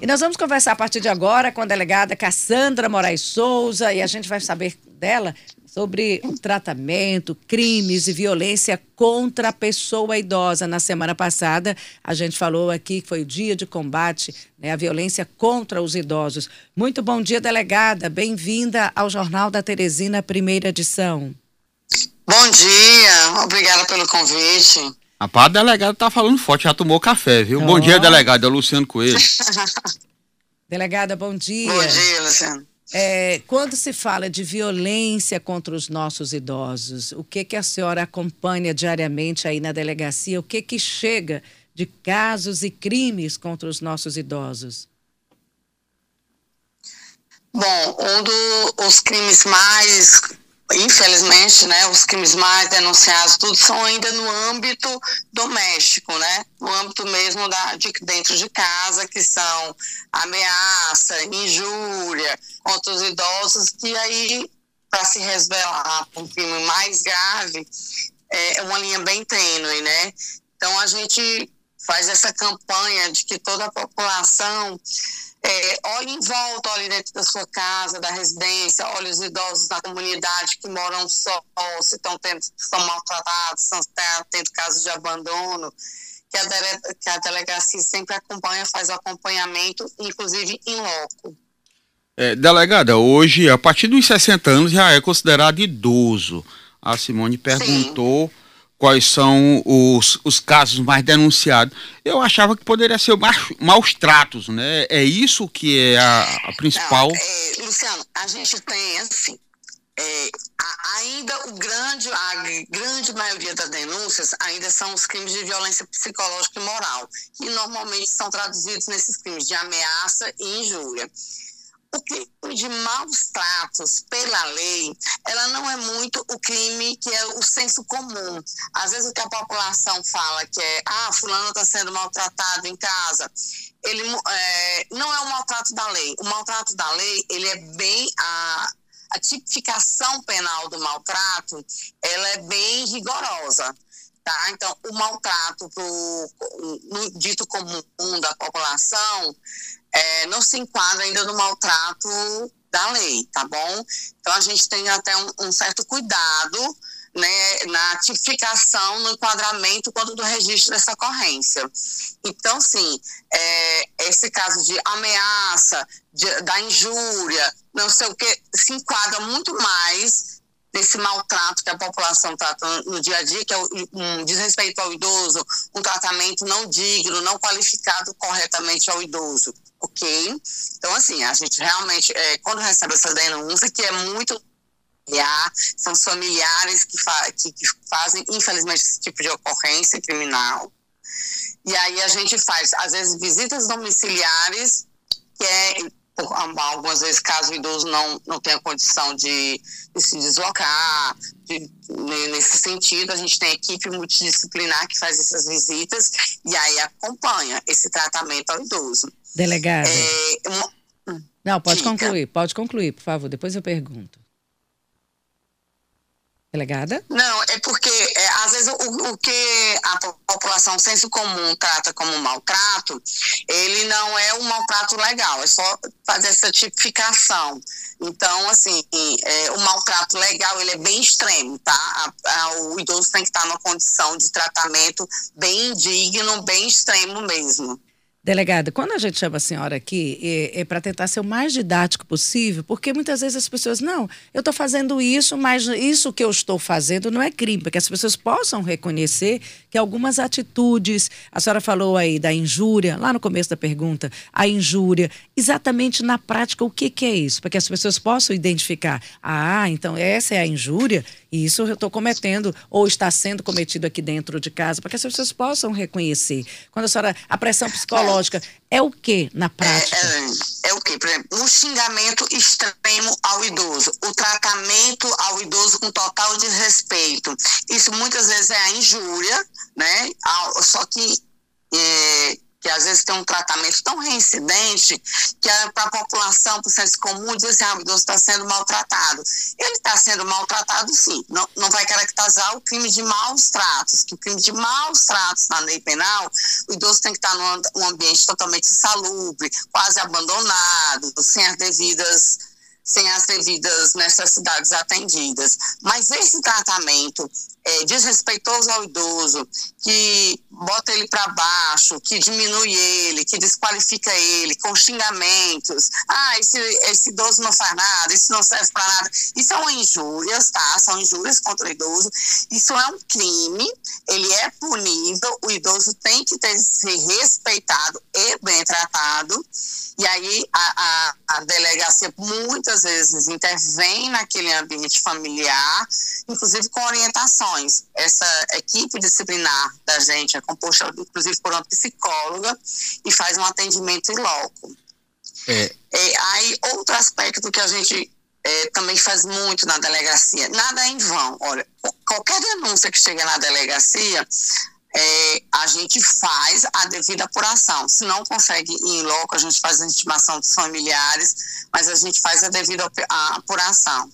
E nós vamos conversar a partir de agora com a delegada Cassandra Moraes Souza e a gente vai saber dela sobre tratamento, crimes e violência contra a pessoa idosa. Na semana passada, a gente falou aqui que foi o dia de combate né, à violência contra os idosos. Muito bom dia, delegada. Bem-vinda ao Jornal da Teresina, primeira edição. Bom dia, obrigada pelo convite. Rapaz, a delegada tá falando forte, já tomou café, viu? Oh. Bom dia, delegada, é Luciano Coelho. delegada, bom dia. Bom dia, Luciano. É, quando se fala de violência contra os nossos idosos, o que que a senhora acompanha diariamente aí na delegacia? O que que chega de casos e crimes contra os nossos idosos? Bom, um dos crimes mais infelizmente, né, os crimes mais denunciados, tudo são ainda no âmbito doméstico, né, no âmbito mesmo da, de dentro de casa, que são ameaça, injúria contra os idosos, que aí, para se resvelar para um crime mais grave, é uma linha bem tênue, né, então a gente faz essa campanha de que toda a população é, olhe em volta, olhe dentro da sua casa, da residência, olhe os idosos da comunidade que moram só, se estão tendo, são maltratados, estão tendo casos de abandono, que a, dele, que a delegacia sempre acompanha, faz o acompanhamento, inclusive em loco. É, delegada, hoje, a partir dos 60 anos, já é considerado idoso. A Simone perguntou. Sim quais são os, os casos mais denunciados. Eu achava que poderia ser maus, maus tratos, né? É isso que é a, a principal. Não, é, Luciano, a gente tem assim. É, ainda o grande, a grande maioria das denúncias ainda são os crimes de violência psicológica e moral, que normalmente são traduzidos nesses crimes de ameaça e injúria o crime de maus tratos pela lei, ela não é muito o crime que é o senso comum. Às vezes o que a população fala que é, ah, fulano está sendo maltratado em casa, ele é, não é o maltrato da lei. O maltrato da lei, ele é bem a, a tipificação penal do maltrato, ela é bem rigorosa. Tá? Então, o maltrato pro, no dito comum da população é, não se enquadra ainda no maltrato da lei, tá bom? Então a gente tem até um, um certo cuidado né, na tipificação, no enquadramento quando do registro dessa ocorrência. Então, sim, é, esse caso de ameaça, de, da injúria, não sei o que, se enquadra muito mais desse maltrato que a população trata no dia a dia, que é um desrespeito ao idoso, um tratamento não digno, não qualificado corretamente ao idoso ok? Então, assim, a gente realmente, é, quando recebe essa denúncia, que é muito familiar, são familiares que, fa que, que fazem, infelizmente, esse tipo de ocorrência criminal. E aí a gente faz, às vezes, visitas domiciliares, que é algumas vezes caso o idoso não, não tenha condição de, de se deslocar, de, nesse sentido, a gente tem equipe multidisciplinar que faz essas visitas e aí acompanha esse tratamento ao idoso. Delegada. É, uma... Não, pode Diga. concluir, pode concluir, por favor, depois eu pergunto. Delegada? Não, é porque é, às vezes o, o, que a população senso comum trata como maltrato, ele não é um maltrato legal, é só fazer essa tipificação. Então, assim, é, o maltrato legal ele é bem extremo, tá? A, a, o idoso tem que estar numa condição de tratamento bem indigno, bem extremo mesmo. Delegada, quando a gente chama a senhora aqui, é, é para tentar ser o mais didático possível, porque muitas vezes as pessoas, não, eu estou fazendo isso, mas isso que eu estou fazendo não é crime, para que as pessoas possam reconhecer que algumas atitudes, a senhora falou aí da injúria, lá no começo da pergunta, a injúria, exatamente na prática, o que, que é isso? Para que as pessoas possam identificar, ah, então essa é a injúria, e isso eu estou cometendo, ou está sendo cometido aqui dentro de casa, para que as pessoas possam reconhecer. Quando a senhora, a pressão psicológica, psicológica é o que na prática? É, é, é o que? Por exemplo, um xingamento extremo ao idoso, o tratamento ao idoso com total desrespeito. Isso muitas vezes é a injúria, né? Só que é, que às vezes tem um tratamento tão reincidente que para a população, para o senso comum, diz assim, ah, o idoso está sendo maltratado. Ele está sendo maltratado, sim. Não, não vai caracterizar o crime de maus tratos, que o crime de maus tratos na lei penal, o idoso tem que estar num, num ambiente totalmente insalubre, quase abandonado, sem as devidas sem as devidas necessidades atendidas. Mas esse tratamento é, desrespeitoso ao idoso, que bota ele para baixo, que diminui ele, que desqualifica ele, com xingamentos. Ah, esse, esse idoso não faz nada, isso não serve para nada. Isso é uma injúria, tá? São injúrias contra o idoso. Isso é um crime, ele é punível, o idoso tem que ter, ser respeitado e bem tratado. E aí a, a, a delegacia muitas vezes intervém naquele ambiente familiar, inclusive com orientações. Essa equipe disciplinar da gente é composta, inclusive, por uma psicóloga e faz um atendimento em loco. É. É, aí, outro aspecto que a gente é, também faz muito na delegacia, nada é em vão. Olha, qualquer denúncia que chega na delegacia, é, a gente faz a devida apuração. Se não consegue ir em loco, a gente faz a intimação dos familiares, mas a gente faz a devida apuração.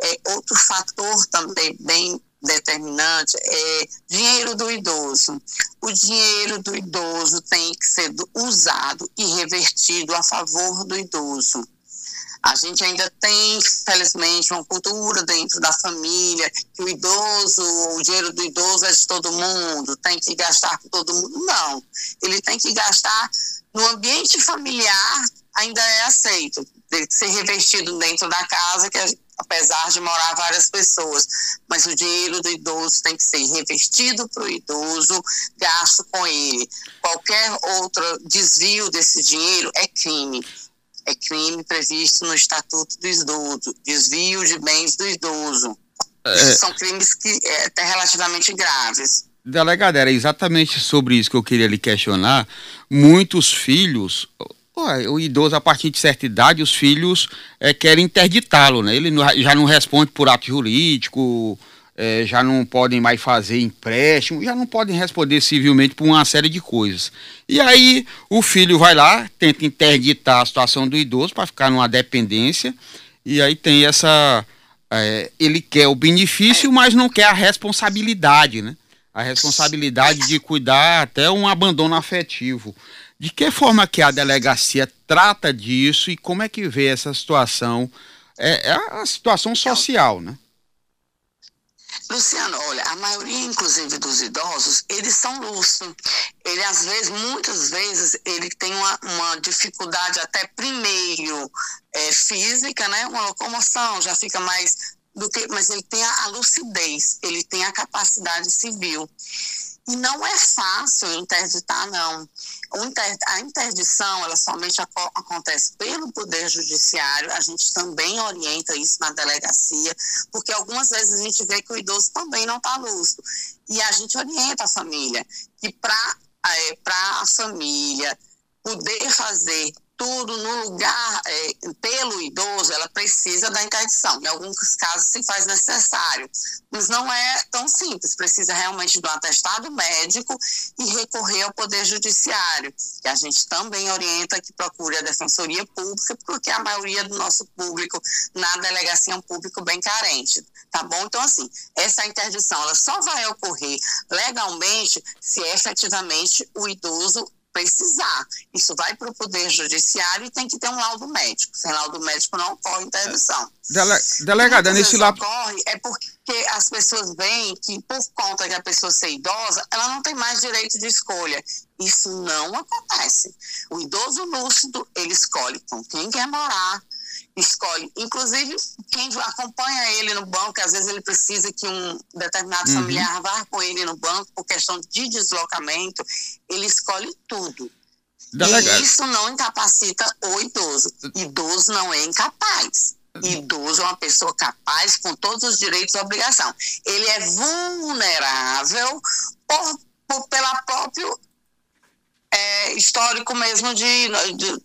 É, outro fator também bem determinante é dinheiro do idoso. O dinheiro do idoso tem que ser usado e revertido a favor do idoso. A gente ainda tem, felizmente, uma cultura dentro da família que o idoso, o dinheiro do idoso é de todo mundo, tem que gastar com todo mundo. Não. Ele tem que gastar no ambiente familiar, ainda é aceito. Tem que ser revestido dentro da casa, que apesar de morar várias pessoas. Mas o dinheiro do idoso tem que ser revestido para o idoso, gasto com ele. Qualquer outro desvio desse dinheiro é crime é crime previsto no Estatuto do Idoso, desvio de bens do idoso. É, são crimes que é, até relativamente graves. Delegado, era exatamente sobre isso que eu queria lhe questionar. Muitos filhos, o idoso a partir de certa idade, os filhos é, querem interditá-lo, né? Ele já não responde por ato jurídico, é, já não podem mais fazer empréstimo, já não podem responder civilmente por uma série de coisas. E aí o filho vai lá, tenta interditar a situação do idoso para ficar numa dependência, e aí tem essa. É, ele quer o benefício, mas não quer a responsabilidade, né? A responsabilidade de cuidar até um abandono afetivo. De que forma que a delegacia trata disso e como é que vê essa situação? É, é a situação social, né? Luciano, olha, a maioria, inclusive, dos idosos, eles são lúcidos. Ele, às vezes, muitas vezes, ele tem uma, uma dificuldade até primeiro é, física, né? Uma locomoção, já fica mais do que... Mas ele tem a, a lucidez, ele tem a capacidade civil. E não é fácil interditar, não. A interdição, ela somente acontece pelo Poder Judiciário, a gente também orienta isso na delegacia, porque algumas vezes a gente vê que o idoso também não está lúcido. E a gente orienta a família que para é, a família poder fazer tudo no lugar é, pelo idoso, ela precisa da interdição. Em alguns casos se faz necessário, mas não é tão simples. Precisa realmente do atestado médico e recorrer ao Poder Judiciário, que a gente também orienta que procure a Defensoria Pública, porque a maioria do nosso público na delegacia é um público bem carente, tá bom? Então, assim, essa interdição ela só vai ocorrer legalmente se efetivamente o idoso precisar. Isso vai para o Poder Judiciário e tem que ter um laudo médico. Sem laudo médico não ocorre interdição. Dele, delegada, nesse lado. ocorre é porque as pessoas veem que, por conta de a pessoa ser idosa, ela não tem mais direito de escolha. Isso não acontece. O idoso lúcido, ele escolhe com quem quer morar, escolhe. Inclusive, quem acompanha ele no banco, às vezes ele precisa que um determinado uhum. familiar vá com ele no banco por questão de deslocamento, ele escolhe tudo. E isso não incapacita o idoso. Idoso não é incapaz. Idoso é uma pessoa capaz com todos os direitos e obrigações. Ele é vulnerável por, por pela próprio é, histórico mesmo de, de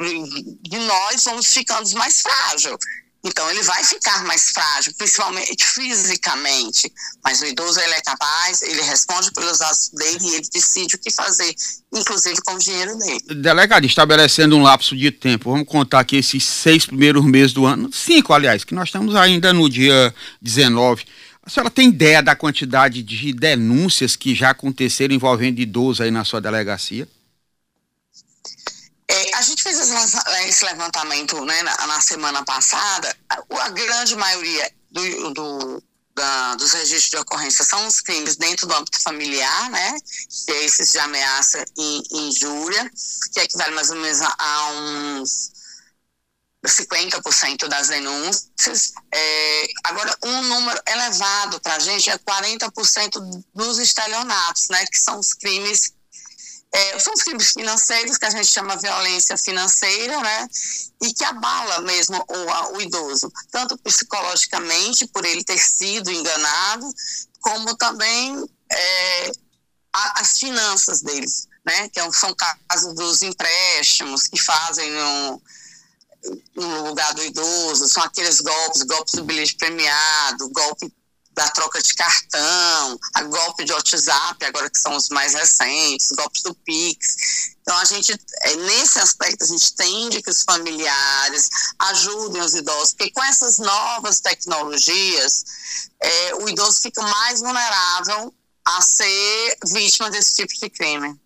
de nós vamos ficando mais frágil. Então ele vai ficar mais frágil, principalmente fisicamente, mas o idoso ele é capaz, ele responde pelos atos dele e ele decide o que fazer, inclusive com o dinheiro dele. Delegado, estabelecendo um lapso de tempo, vamos contar aqui esses seis primeiros meses do ano, cinco aliás, que nós estamos ainda no dia 19. A senhora tem ideia da quantidade de denúncias que já aconteceram envolvendo idoso aí na sua delegacia? É, a gente fez esse levantamento né, na, na, semana passada. A, grande maioria do, do, da, dos registros de ocorrência são os crimes dentro do âmbito familiar, né? Que é esses de ameaça e injúria, que equivale mais ou menos a uns 50% das denúncias. É, agora, um número elevado para a gente é 40% dos estelionatos, né? Que são os crimes é, são os crimes financeiros que a gente chama violência financeira, né? E que abala mesmo o, o idoso, tanto psicologicamente, por ele ter sido enganado, como também é, a, as finanças deles, né? Que é são casos dos empréstimos que fazem no, no lugar do idoso, são aqueles golpes, golpes do bilhete premiado, golpe da troca de cartão, a golpe de WhatsApp, agora que são os mais recentes, golpes do Pix. Então, a gente, é, nesse aspecto, a gente tende que os familiares ajudem os idosos, porque com essas novas tecnologias, é, o idoso fica mais vulnerável a ser vítima desse tipo de crime.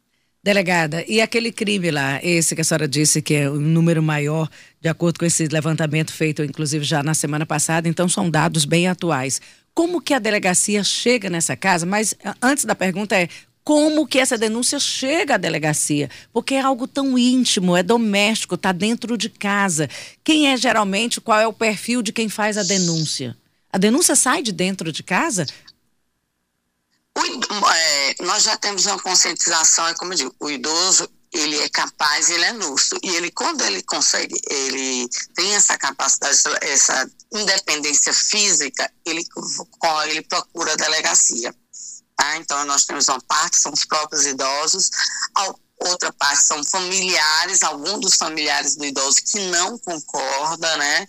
Delegada, e aquele crime lá, esse que a senhora disse que é o um número maior, de acordo com esse levantamento feito, inclusive, já na semana passada, então são dados bem atuais. Como que a delegacia chega nessa casa? Mas antes da pergunta é como que essa denúncia chega à delegacia, porque é algo tão íntimo, é doméstico, está dentro de casa. Quem é geralmente, qual é o perfil de quem faz a denúncia? A denúncia sai de dentro de casa? O, é, nós já temos uma conscientização, é como eu digo, o idoso ele é capaz, ele é lúcido. E ele, quando ele consegue, ele tem essa capacidade, essa independência física, ele, ele procura a delegacia. Tá? Então, nós temos uma parte, são os próprios idosos, outra parte são familiares, alguns dos familiares do idoso que não concorda, né?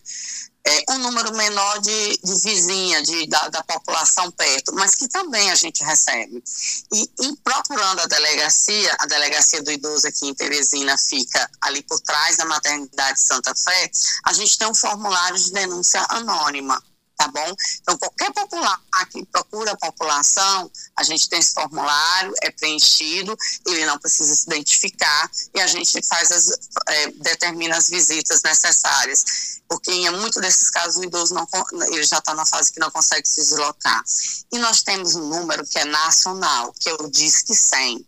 É, um número menor de, de vizinha, de, da, da, população perto, mas que também a gente recebe. E, e, procurando a delegacia, a delegacia do idoso aqui em Teresina fica ali por trás da maternidade Santa Fé, a gente tem um formulário de denúncia anônima tá bom? Então, qualquer popular que procura a população, a gente tem esse formulário, é preenchido, ele não precisa se identificar e a gente faz as, é, determina as visitas necessárias, porque em muito desses casos o idoso não, ele já está na fase que não consegue se deslocar. E nós temos um número que é nacional, que é o Disque 100.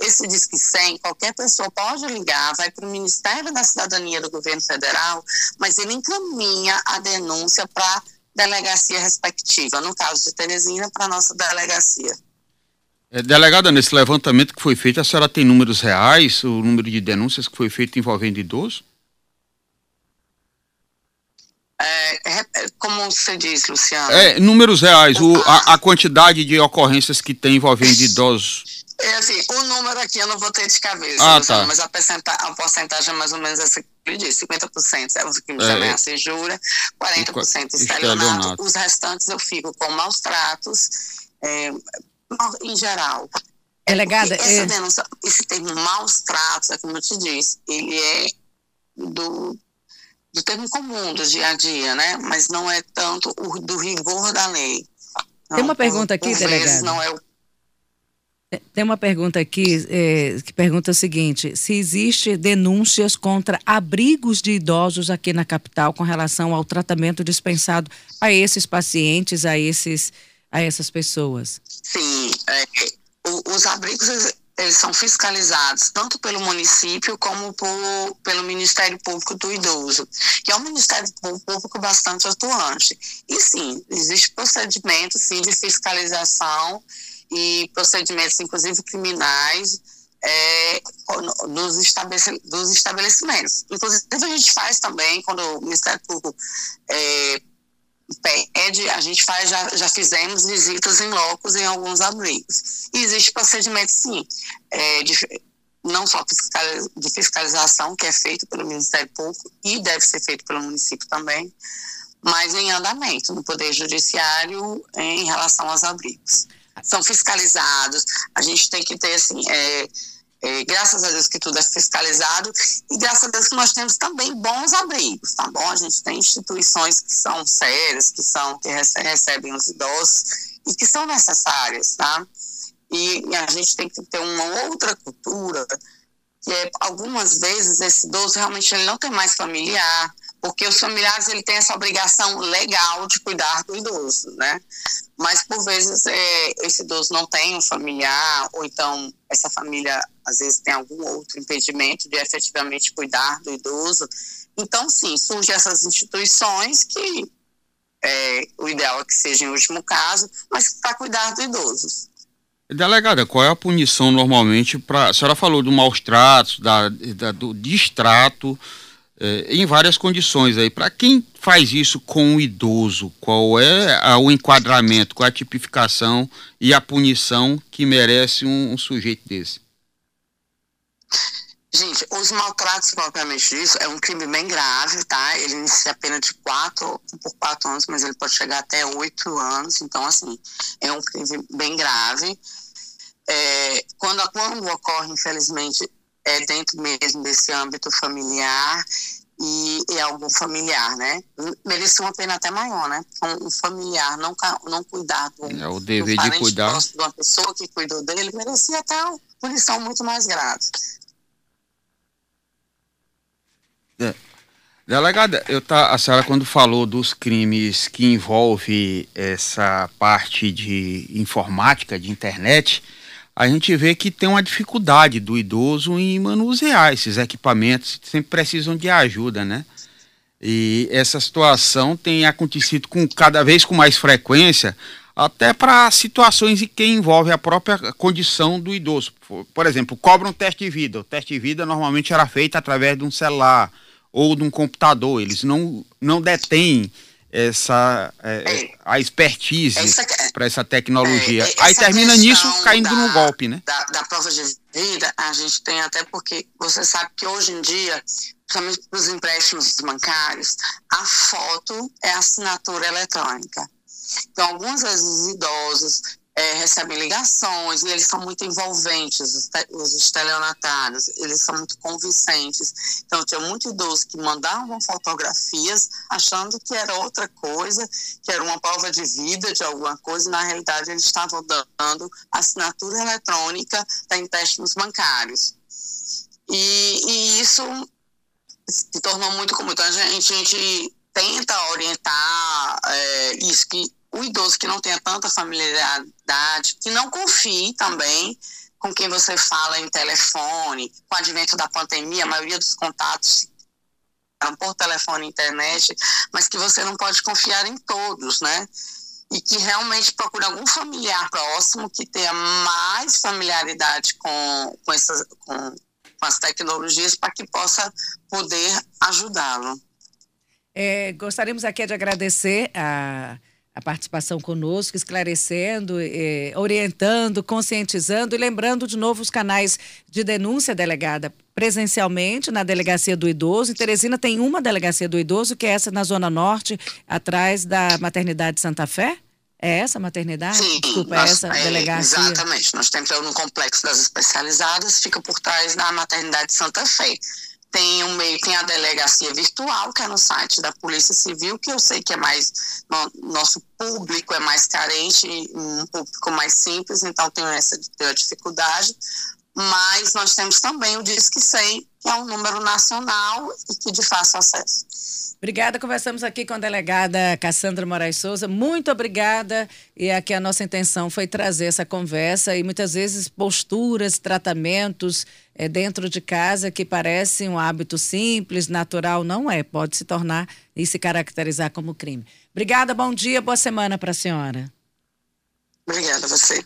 Esse Disque 100, qualquer pessoa pode ligar, vai para o Ministério da Cidadania do Governo Federal, mas ele encaminha a denúncia para delegacia respectiva, no caso de Teresina, para a nossa delegacia. É, delegada, nesse levantamento que foi feito, a senhora tem números reais, o número de denúncias que foi feito envolvendo idoso? É, é, como você diz, Luciano? É, números reais, o, a, a, quantidade de ocorrências que tem envolvendo idosos. É assim, o número aqui eu não vou ter de cabeça, ah, tá. mas a, a porcentagem é mais ou menos essa que ele disse, 50% é os crimes de ameaça e jura, 40% estelionato, os restantes eu fico com maus tratos, é, em geral. É Delegada, essa é... denúncia, esse termo maus tratos, é como eu te disse, ele é do, do termo comum do dia a dia, né? Mas não é tanto o do rigor da lei. Não, Tem uma pergunta por, aqui, por delegada. não é o tem uma pergunta aqui é, que pergunta o seguinte: se existe denúncias contra abrigos de idosos aqui na capital com relação ao tratamento dispensado a esses pacientes, a esses, a essas pessoas? Sim, é, os abrigos eles são fiscalizados tanto pelo município como por, pelo Ministério Público do Idoso, que é um Ministério Público bastante atuante. E sim, existe procedimento sim de fiscalização e procedimentos, inclusive criminais, é, dos, dos estabelecimentos. Inclusive, a gente faz também, quando o Ministério Público é, pede, a gente faz, já, já fizemos visitas em locos em alguns abrigos. E existe procedimento, sim, é, de, não só de fiscalização, que é feito pelo Ministério Público e deve ser feito pelo município também, mas em andamento no Poder Judiciário em relação aos abrigos. São fiscalizados, a gente tem que ter, assim, é, é, graças a Deus que tudo é fiscalizado e graças a Deus que nós temos também bons abrigos, tá bom? A gente tem instituições que são sérias, que são que recebem os idosos e que são necessárias, tá? E, e a gente tem que ter uma outra cultura que é, algumas vezes esse idoso realmente ele não tem mais familiar, porque os familiares ele tem essa obrigação legal de cuidar do idoso, né? Mas por vezes é, esse idoso não tem um familiar ou então essa família às vezes tem algum outro impedimento de efetivamente cuidar do idoso. Então sim, surgem essas instituições que é, o ideal é que seja em último caso, mas para cuidar do idoso. Delegada, qual é a punição normalmente para. A senhora falou do maus tratos, da, da do distrato, eh, em várias condições aí. Para quem faz isso com o idoso, qual é a, o enquadramento, qual é a tipificação e a punição que merece um, um sujeito desse? Gente, os maltratos propriamente disso é um crime bem grave, tá? Ele inicia a pena de quatro por quatro anos, mas ele pode chegar até oito anos. Então, assim, é um crime bem grave. É, quando, quando ocorre, infelizmente, é dentro mesmo desse âmbito familiar e é algum familiar, né? Merece uma pena até maior, né? Um, um familiar não, não cuidar do, é o dever do de cuidar de uma pessoa que cuidou dele merecia até uma punição muito mais grave. É. Delegada, eu tá, a senhora quando falou dos crimes que envolve essa parte de informática, de internet, a gente vê que tem uma dificuldade do idoso em manusear esses equipamentos, sempre precisam de ajuda, né? E essa situação tem acontecido com cada vez com mais frequência, até para situações que envolvem a própria condição do idoso. Por exemplo, cobra um teste de vida. O teste de vida normalmente era feito através de um celular ou de um computador. Eles não, não detêm essa é, é, a expertise para essa tecnologia. É, Aí termina nisso caindo da, no golpe, né? Da, da, prova de vida, a gente tem até porque você sabe que hoje em dia, principalmente para os empréstimos bancários, a foto é assinatura eletrônica. Então, algumas vezes os idosos é, recebem ligações e eles são muito envolventes, os, te, os estelionatários, eles são muito convincentes. Então, tinha muito idoso que mandavam fotografias achando que era outra coisa, que era uma prova de vida de alguma coisa, e na realidade eles estavam dando assinatura eletrônica para empréstimos bancários. E, e, isso se tornou muito comum. Então, a gente, a gente tenta orientar é, isso, que o idoso que não tenha tanta familiaridade, que não confie também com quem você fala em telefone, com o advento da pandemia, a maioria dos contatos por telefone e internet, mas que você não pode confiar em todos, né? E que realmente procure algum familiar próximo que tenha mais familiaridade com, com, essas, com, com as tecnologias para que possa poder ajudá-lo. É, gostaríamos aqui de agradecer a a participação conosco, esclarecendo, eh, orientando, conscientizando e lembrando de novo os canais de denúncia delegada presencialmente na Delegacia do Idoso. Em Teresina tem uma Delegacia do Idoso, que é essa na Zona Norte, atrás da Maternidade Santa Fé? É essa maternidade? Sim, Desculpa, é nós, é essa é, delegacia? Exatamente. Nós temos no Complexo das Especializadas, fica por trás da Maternidade Santa Fé tem um meio, tem a delegacia virtual, que é no site da Polícia Civil, que eu sei que é mais, no, nosso público é mais carente, um público mais simples, então tem essa dificuldade, mas nós temos também o Disque 100, que é um número nacional e que de fácil acesso. Obrigada, conversamos aqui com a delegada Cassandra Moraes Souza. Muito obrigada. E aqui a nossa intenção foi trazer essa conversa e muitas vezes posturas, tratamentos é, dentro de casa que parecem um hábito simples, natural, não é. Pode se tornar e se caracterizar como crime. Obrigada, bom dia, boa semana para a senhora. Obrigada a você.